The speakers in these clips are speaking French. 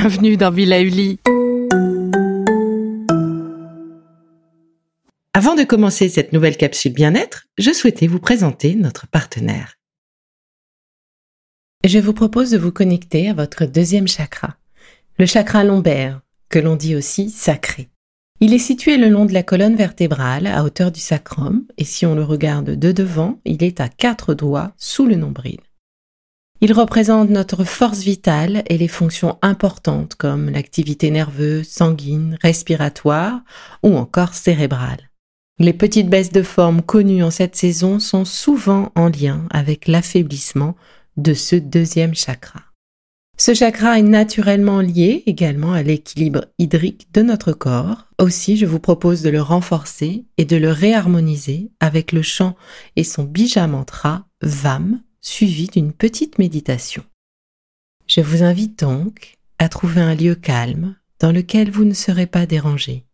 Bienvenue dans Villa Uli. Avant de commencer cette nouvelle capsule bien-être, je souhaitais vous présenter notre partenaire. Je vous propose de vous connecter à votre deuxième chakra, le chakra lombaire, que l'on dit aussi sacré. Il est situé le long de la colonne vertébrale à hauteur du sacrum et si on le regarde de devant, il est à quatre doigts sous le nombril. Il représente notre force vitale et les fonctions importantes comme l'activité nerveuse, sanguine, respiratoire ou encore cérébrale. Les petites baisses de forme connues en cette saison sont souvent en lien avec l'affaiblissement de ce deuxième chakra. Ce chakra est naturellement lié également à l'équilibre hydrique de notre corps. Aussi, je vous propose de le renforcer et de le réharmoniser avec le chant et son bija mantra VAM suivi d'une petite méditation. Je vous invite donc à trouver un lieu calme dans lequel vous ne serez pas dérangé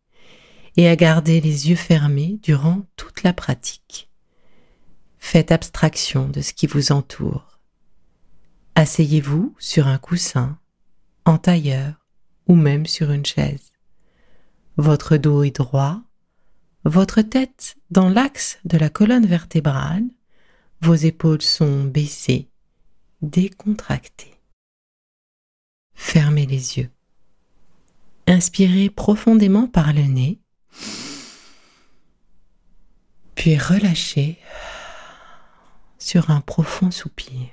et à garder les yeux fermés durant toute la pratique. Faites abstraction de ce qui vous entoure. Asseyez-vous sur un coussin, en tailleur ou même sur une chaise. Votre dos est droit, votre tête dans l'axe de la colonne vertébrale, vos épaules sont baissées, décontractées. Fermez les yeux. Inspirez profondément par le nez puis relâchez sur un profond soupir.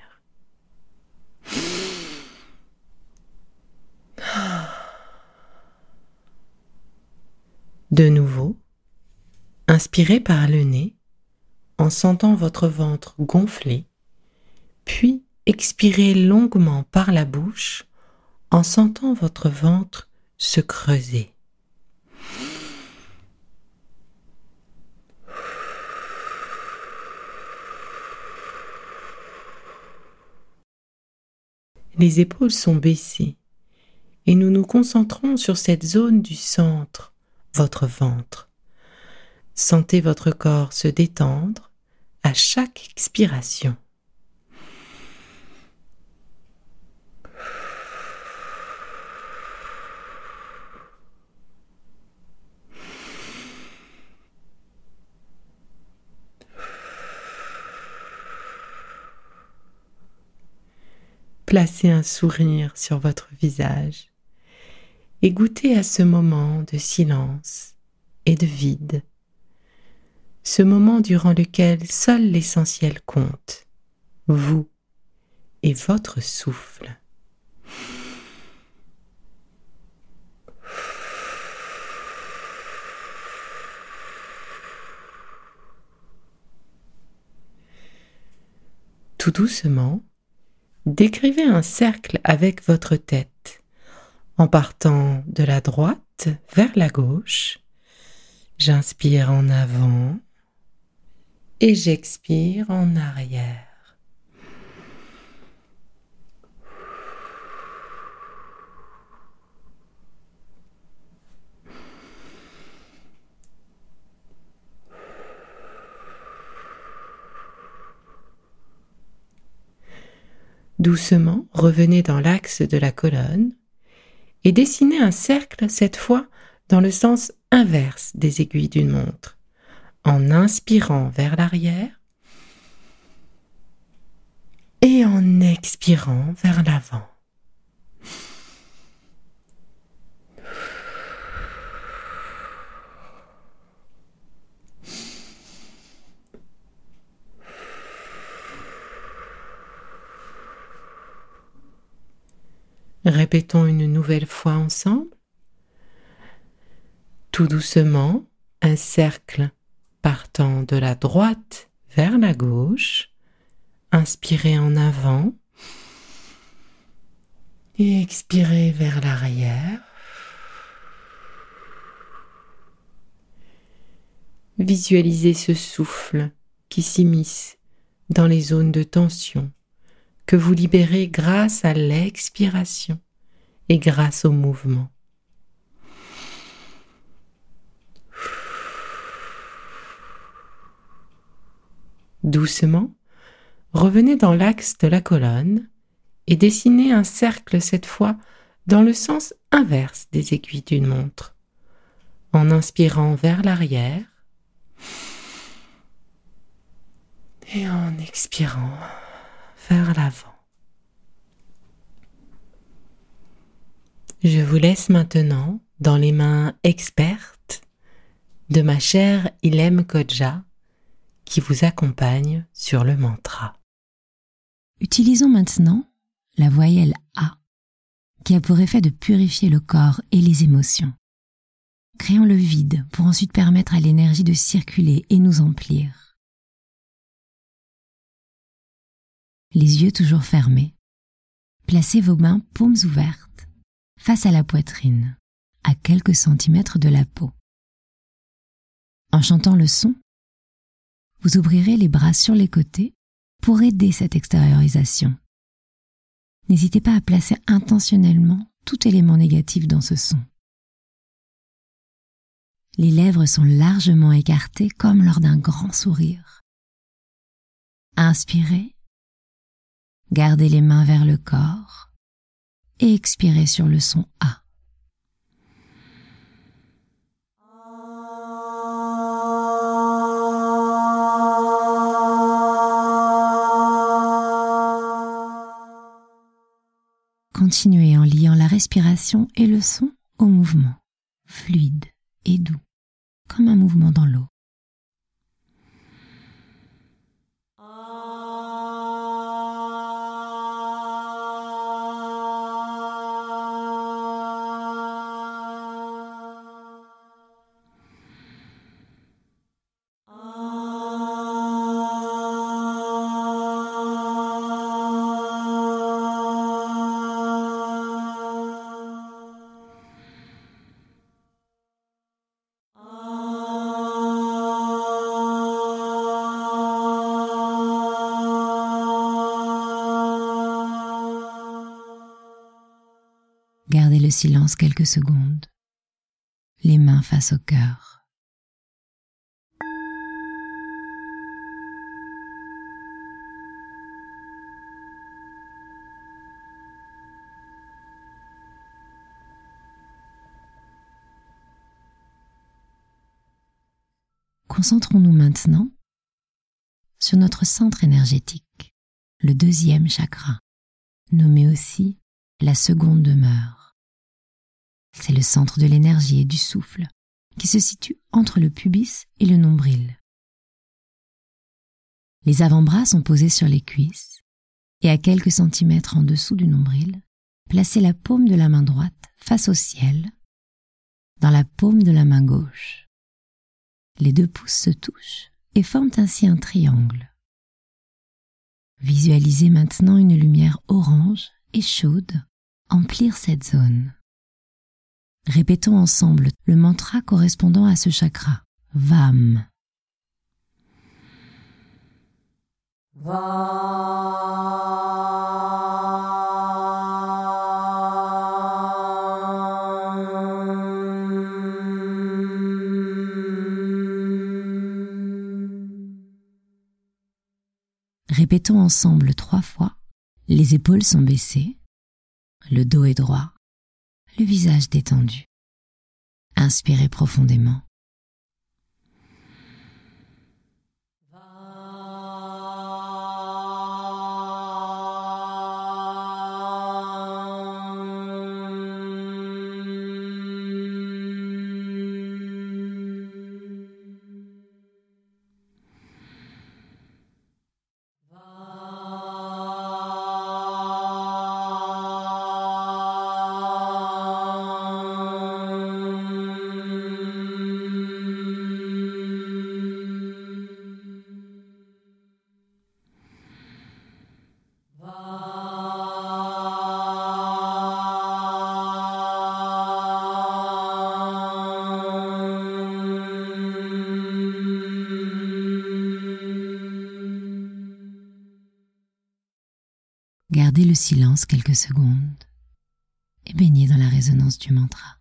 De nouveau, inspirez par le nez en sentant votre ventre gonfler, puis expirez longuement par la bouche en sentant votre ventre se creuser. les épaules sont baissées et nous nous concentrons sur cette zone du centre, votre ventre. Sentez votre corps se détendre à chaque expiration. Placez un sourire sur votre visage et goûtez à ce moment de silence et de vide, ce moment durant lequel seul l'essentiel compte, vous et votre souffle. Tout doucement, Décrivez un cercle avec votre tête en partant de la droite vers la gauche. J'inspire en avant et j'expire en arrière. Doucement, revenez dans l'axe de la colonne et dessinez un cercle cette fois dans le sens inverse des aiguilles d'une montre, en inspirant vers l'arrière et en expirant vers l'avant. Répétons une nouvelle fois ensemble. Tout doucement, un cercle partant de la droite vers la gauche. Inspirez en avant et expirez vers l'arrière. Visualisez ce souffle qui s'immisce dans les zones de tension que vous libérez grâce à l'expiration et grâce au mouvement. Doucement, revenez dans l'axe de la colonne et dessinez un cercle cette fois dans le sens inverse des aiguilles d'une montre, en inspirant vers l'arrière et en expirant vers l'avant. Je vous laisse maintenant dans les mains expertes de ma chère Ilem Kodja qui vous accompagne sur le mantra. Utilisons maintenant la voyelle A qui a pour effet de purifier le corps et les émotions. Créons le vide pour ensuite permettre à l'énergie de circuler et nous emplir. Les yeux toujours fermés, placez vos mains paumes ouvertes face à la poitrine, à quelques centimètres de la peau. En chantant le son, vous ouvrirez les bras sur les côtés pour aider cette extériorisation. N'hésitez pas à placer intentionnellement tout élément négatif dans ce son. Les lèvres sont largement écartées comme lors d'un grand sourire. Inspirez, gardez les mains vers le corps et expirez sur le son A. Continuez en liant la respiration et le son au mouvement, fluide et doux, comme un mouvement dans l'eau. Gardez le silence quelques secondes, les mains face au cœur. Concentrons-nous maintenant sur notre centre énergétique, le deuxième chakra, nommé aussi la seconde demeure. C'est le centre de l'énergie et du souffle qui se situe entre le pubis et le nombril. Les avant-bras sont posés sur les cuisses et à quelques centimètres en dessous du nombril, placez la paume de la main droite face au ciel dans la paume de la main gauche. Les deux pouces se touchent et forment ainsi un triangle. Visualisez maintenant une lumière orange et chaude emplir cette zone. Répétons ensemble le mantra correspondant à ce chakra. Vam. Répétons ensemble trois fois. Les épaules sont baissées le dos est droit, le visage détendu. Inspirez profondément. Gardez le silence quelques secondes et baignez dans la résonance du mantra.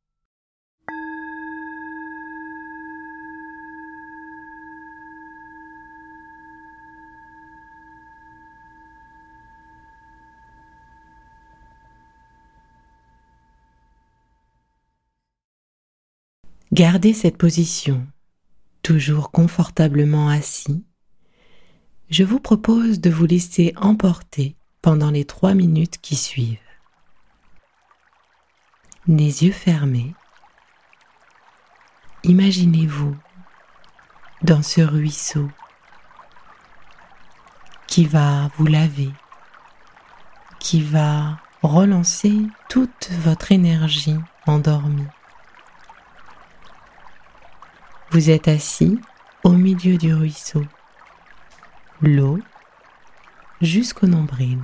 Gardez cette position, toujours confortablement assis. Je vous propose de vous laisser emporter pendant les trois minutes qui suivent. Les yeux fermés, imaginez-vous dans ce ruisseau qui va vous laver, qui va relancer toute votre énergie endormie. Vous êtes assis au milieu du ruisseau, l'eau jusqu'au nombril.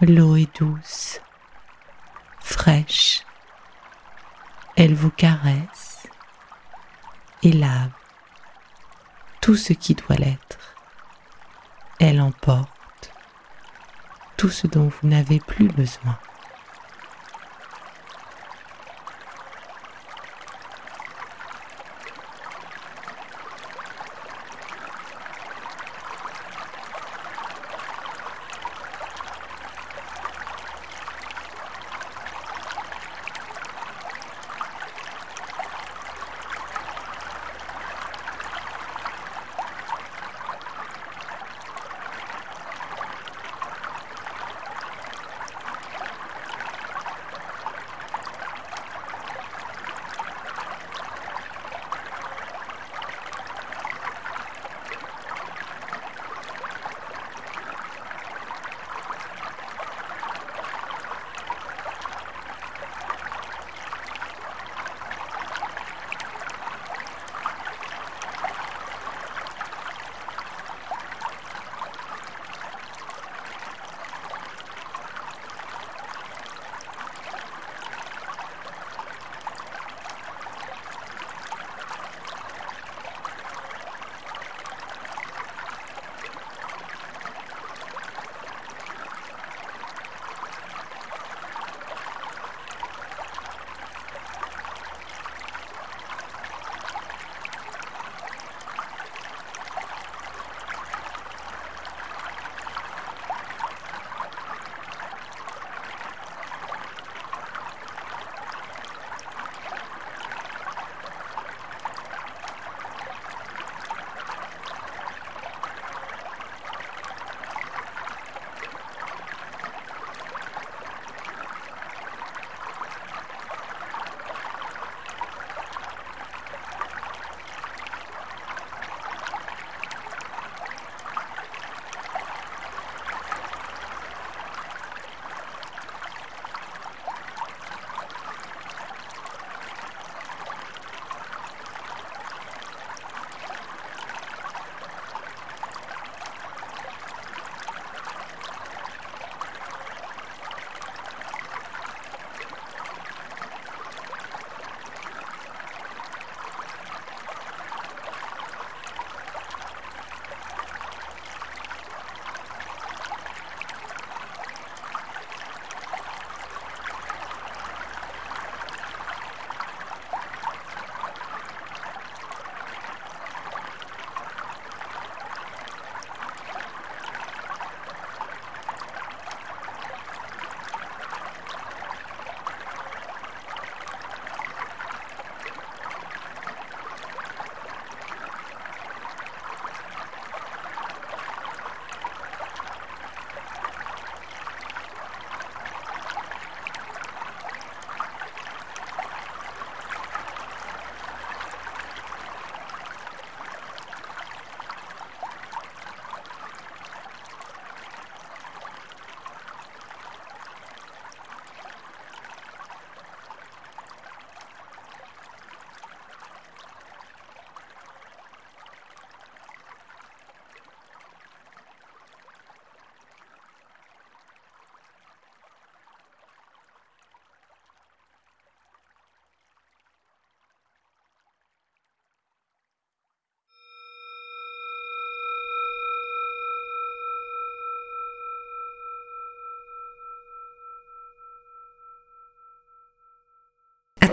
L'eau est douce, fraîche, elle vous caresse et lave tout ce qui doit l'être. Elle emporte tout ce dont vous n'avez plus besoin.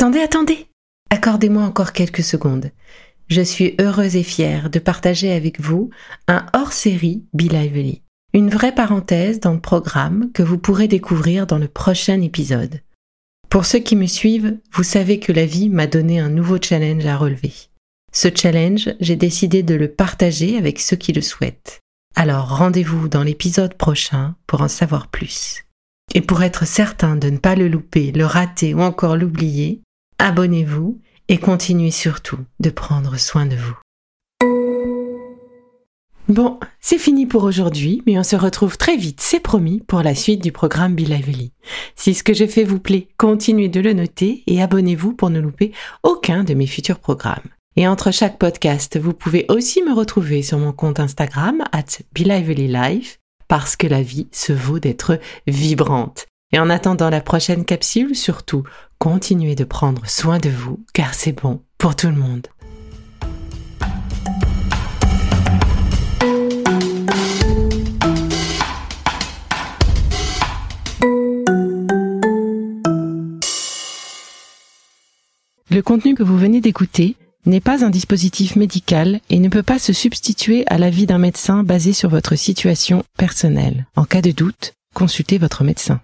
Attendez, attendez. Accordez-moi encore quelques secondes. Je suis heureuse et fière de partager avec vous un hors-série Be Lively, une vraie parenthèse dans le programme que vous pourrez découvrir dans le prochain épisode. Pour ceux qui me suivent, vous savez que la vie m'a donné un nouveau challenge à relever. Ce challenge, j'ai décidé de le partager avec ceux qui le souhaitent. Alors rendez-vous dans l'épisode prochain pour en savoir plus. Et pour être certain de ne pas le louper, le rater ou encore l'oublier, abonnez-vous et continuez surtout de prendre soin de vous. Bon, c'est fini pour aujourd'hui, mais on se retrouve très vite, c'est promis, pour la suite du programme Be Lively. Si ce que j'ai fait vous plaît, continuez de le noter et abonnez-vous pour ne louper aucun de mes futurs programmes. Et entre chaque podcast, vous pouvez aussi me retrouver sur mon compte Instagram, at Life, parce que la vie se vaut d'être vibrante. Et en attendant la prochaine capsule, surtout, continuez de prendre soin de vous, car c'est bon pour tout le monde. Le contenu que vous venez d'écouter n'est pas un dispositif médical et ne peut pas se substituer à l'avis d'un médecin basé sur votre situation personnelle. En cas de doute, consultez votre médecin.